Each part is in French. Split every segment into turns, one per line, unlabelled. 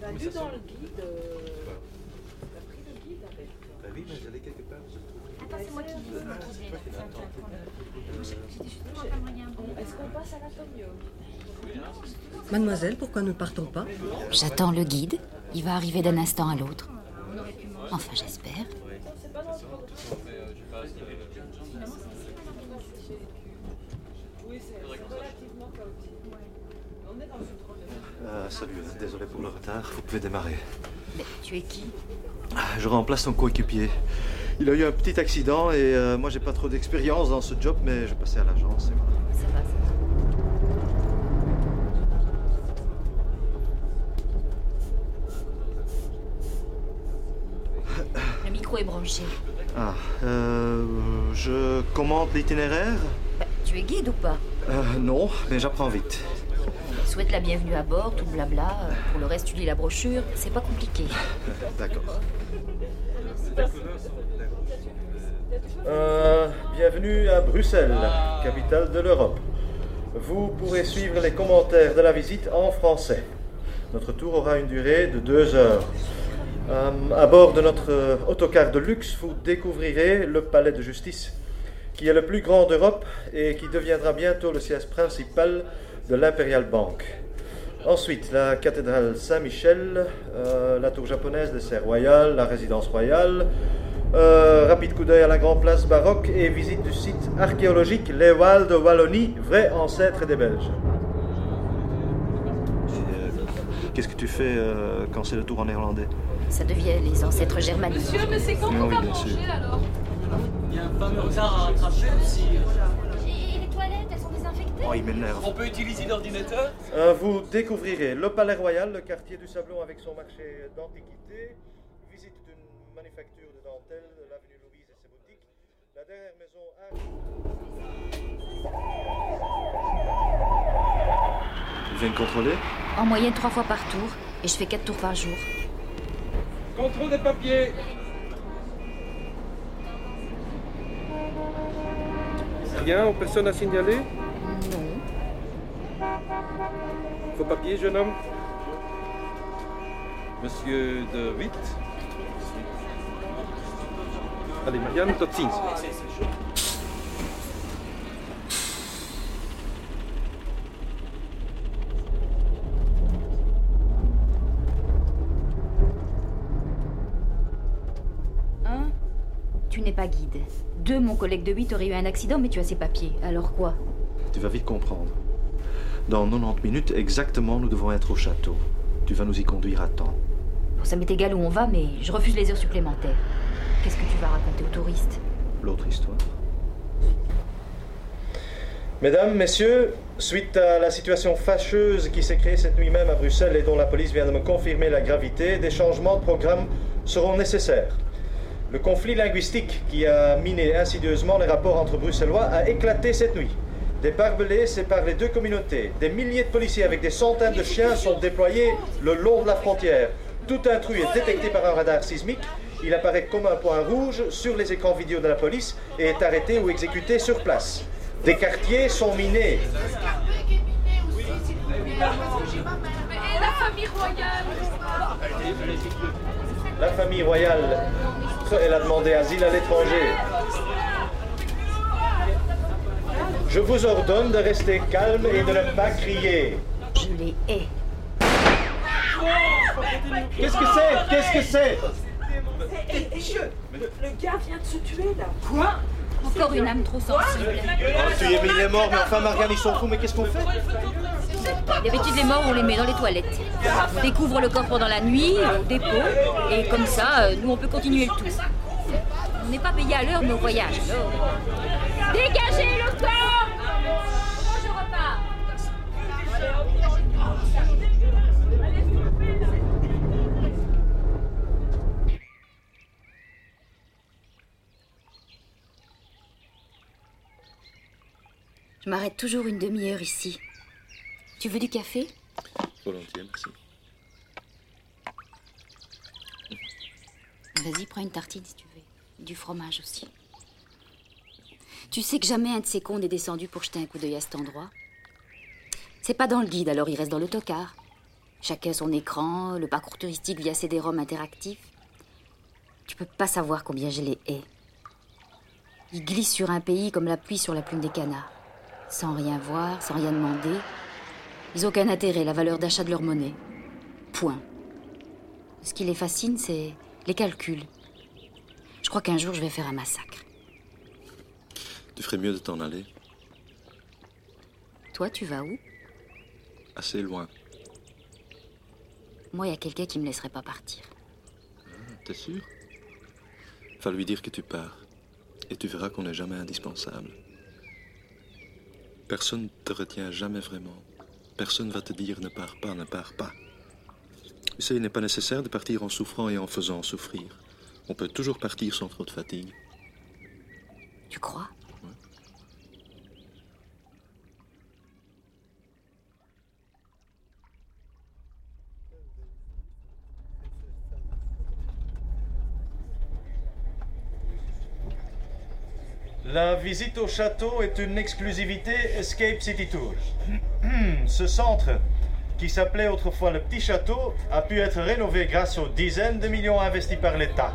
T'as lu dans le guide. T'as pris le guide avec.
Bah oui, mais elle est quelque part.
Attends, c'est moi qui vais vous retrouver là. Attends, attends, attends. J'étais justement pas moyen.
Est-ce qu'on passe à l'Antonio?
Mademoiselle, pourquoi ne partons pas?
J'attends le guide. Il va arriver d'un instant à l'autre. Enfin, j'espère.
C'est pas dans le programme. Oui, c'est c'est relativement chaotique.
Ah, salut, désolé pour le retard, vous pouvez démarrer.
Mais tu es qui?
Ah, Je remplace son coéquipier. Il a eu un petit accident et euh, moi j'ai pas trop d'expérience dans ce job, mais je passais à l'agence et voilà.
Ça va, ça est branché.
Ah, euh, je commande l'itinéraire?
Bah, tu es guide ou pas?
Euh, Non, mais j'apprends vite.
Souhaite la bienvenue à bord, tout blabla. Euh, Pour le reste, tu lis la brochure. C'est pas compliqué.
D'accord. Euh, bienvenue à Bruxelles, capitale de l'Europe. Vous pourrez suivre les commentaires de la visite en français. Notre tour aura une durée de deux heures. Euh, à bord de notre autocar de luxe, vous découvrirez le palais de justice, qui est le plus grand d'Europe et qui deviendra bientôt le siège principal de l'Imperial Bank. Ensuite, la cathédrale Saint-Michel, euh, la tour japonaise des serres royales, la résidence royale, euh, rapide coup d'œil à la grande place baroque et visite du site archéologique Les Walles de Wallonie, vrai ancêtre des Belges. Qu'est-ce que tu fais euh, quand c'est le tour en néerlandais?
Ça devient les ancêtres germaniques.
Monsieur, mais c'est quand
Ah
va manger alors?
Il y a un fameux retard à rattraper aussi.
Oh, il m'énerve.
On peut utiliser l'ordinateur
Euh, vous découvrirez le Palais Royal, le quartier du Sablon avec son marché d'antiquité, visite d'une manufacture de dentelle, l'avenue Louise et ses boutiques, la dernière maison Ils viennent contrôler
En moyenne, trois fois par tour. Et je fais quatre tours par jour.
Contrôle des papiers. Rien, personne à signaler?
Non.
Vos papiers, jeune homme Monsieur de Witt Allez, Marianne, tot ziens.
Un, tu n'es pas guide. Deux, mon collègue de 8 aurait eu un accident, mais tu as ses papiers. Alors quoi?
Tu vas vite comprendre. Dans 90 minutes exactement, nous devons être au château. Tu vas nous y conduire à temps.
Bon, ça m'est égal où on va, mais je refuse les heures supplémentaires. Qu'est-ce que tu vas raconter aux touristes?
L'autre histoire. Mesdames, Messieurs, suite à la situation fâcheuse qui s'est créée cette nuit même à Bruxelles et dont la police vient de me confirmer la gravité, des changements de programme seront nécessaires. Le conflit linguistique qui a miné insidieusement les rapports entre Bruxellois a éclaté cette nuit. Des barbelés séparent les deux communautés. Des milliers de policiers avec des centaines de chiens sont déployés le long de la frontière. Tout intrus est détecté par un radar sismique. Il apparaît comme un point rouge sur les écrans vidéo de la police et est arrêté ou exécuté sur place. Des quartiers sont minés.
Et la famille royale
La famille royale, elle a demandé asile à l'étranger. Je vous ordonne de rester calme et de ne pas crier.
Je les hais.
Qu'est-ce que c'est? Qu'est-ce que c'est?
Et, et je... Le, le gars vient de se tuer là. Quoi?
Encore une âme trop sensible.
Tu es mis les morts, mais enfin, Marianne, ils sont fous, mais qu'est-ce qu'on fait?
D'habitude, les morts, on les met dans les toilettes. On découvre le corps pendant la nuit, au dépôt, et comme ça, euh, nous, on peut continuer le tour. On n'est pas payé à l'heure nos voyages. Dégagez le corps Je m'arrête toujours une demi-heure ici. Tu veux du café?
Volontiers, merci.
Vas-y, prends une tartine si tu veux. Du fromage aussi. Tu sais que jamais un de ces cons n'est descendu pour jeter un coup d'œil à cet endroit C'est pas dans le guide, alors il reste dans l'autocar. Chacun son écran, le parcours touristique via CD-ROM interactif. Tu peux pas savoir combien je les hais. Ils glissent sur un pays comme la pluie sur la plume des canards. Sans rien voir, sans rien demander. Ils n'ont aucun intérêt, la valeur d'achat de leur monnaie. Point. Ce qui les fascine, c'est les calculs. Je crois qu'un jour, je vais faire un massacre.
Tu ferais mieux de t'en aller.
Toi, tu vas où?
Assez loin.
Moi, il y a quelqu'un qui me laisserait pas partir.
T'es sûr? Va lui dire que tu pars. Et tu verras qu'on n'est jamais indispensable. Personne ne te retient jamais vraiment. Personne va te dire ne pars pas, ne pars pas. Tu sais, il n'est pas nécessaire de partir en souffrant et en faisant souffrir. On peut toujours partir sans trop de fatigue.
Tu crois?
La visite au château est une exclusivité Escape City Tour. Ce centre, qui s'appelait autrefois le Petit Château, a pu être rénové grâce aux dizaines de millions investis par l'État.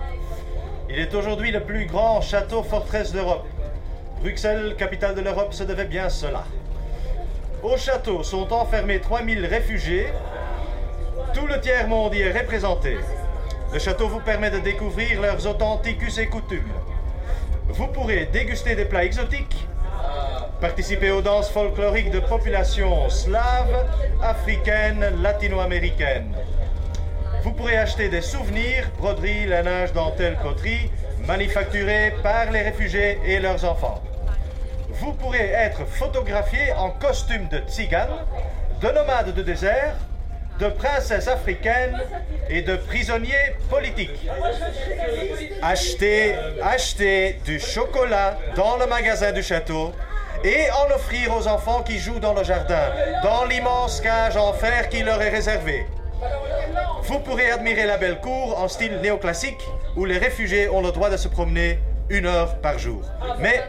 Il est aujourd'hui le plus grand château forteresse d'Europe. Bruxelles, capitale de l'Europe, se devait bien cela. Au château sont enfermés 3000 réfugiés. Tout le tiers-monde y est représenté. Le château vous permet de découvrir leurs authentiques et coutumes. Vous pourrez déguster des plats exotiques, participer aux danses folkloriques de populations slaves, africaines, latino-américaines. Vous pourrez acheter des souvenirs, broderies, lainage, dentelle, poterie, manufacturés par les réfugiés et leurs enfants. Vous pourrez être photographié en costume de tzigane, de nomade de désert, de princesse africaine et de prisonniers politiques. Achetez, achetez du chocolat dans le magasin du château et en offrir aux enfants qui jouent dans le jardin, dans l'immense cage en fer qui leur est réservée. Vous pourrez admirer la belle cour en style néoclassique où les réfugiés ont le droit de se promener une heure par jour. Mais,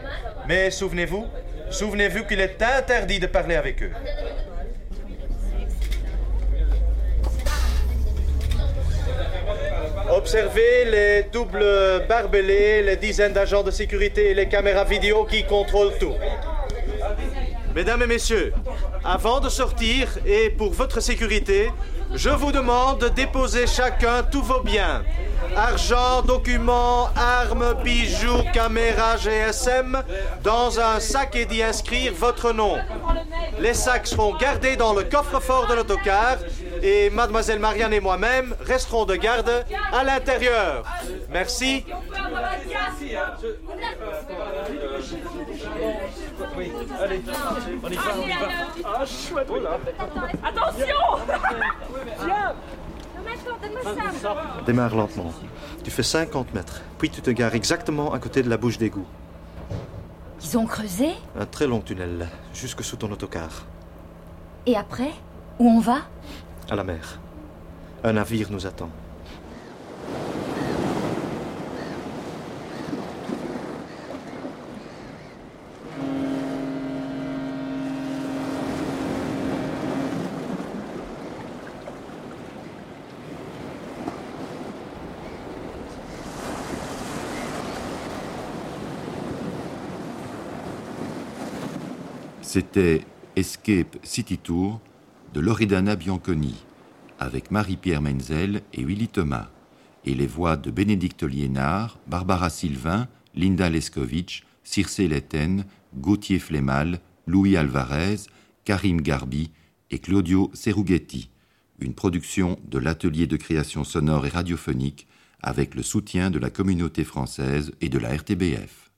mais souvenez-vous, souvenez-vous qu'il est interdit de parler avec eux. Observez les doubles barbelés, les dizaines d'agents de sécurité et les caméras vidéo qui contrôlent tout. Mesdames et messieurs, avant de sortir et pour votre sécurité, je vous demande de déposer chacun tous vos biens. Argent, documents, armes, bijoux, caméras, GSM dans un sac et d'y inscrire votre nom. Les sacs seront gardés dans le coffre-fort de l'autocar et mademoiselle Marianne et moi-même resterons de garde à l'intérieur. Merci. Démarre lentement. Tu fais 50 mètres, puis tu te gares exactement à côté de la bouche d'égout.
Ils ont creusé?
Un très long tunnel, jusque sous ton autocar,
Et après Où on va?
À la mer. Un navire nous attend.
C'était Escape City Tour de Loredana Bianconi, avec Marie-Pierre Menzel et Willy Thomas, et les voix de Bénédicte Liénard, Barbara Sylvain, Linda Leskovitch, Circe Letten, Gauthier Flémal, Louis Alvarez, Karim Garbi et Claudio Serughetti, une production de l'atelier de création sonore et radiophonique avec le soutien de la communauté française et de la RTBF.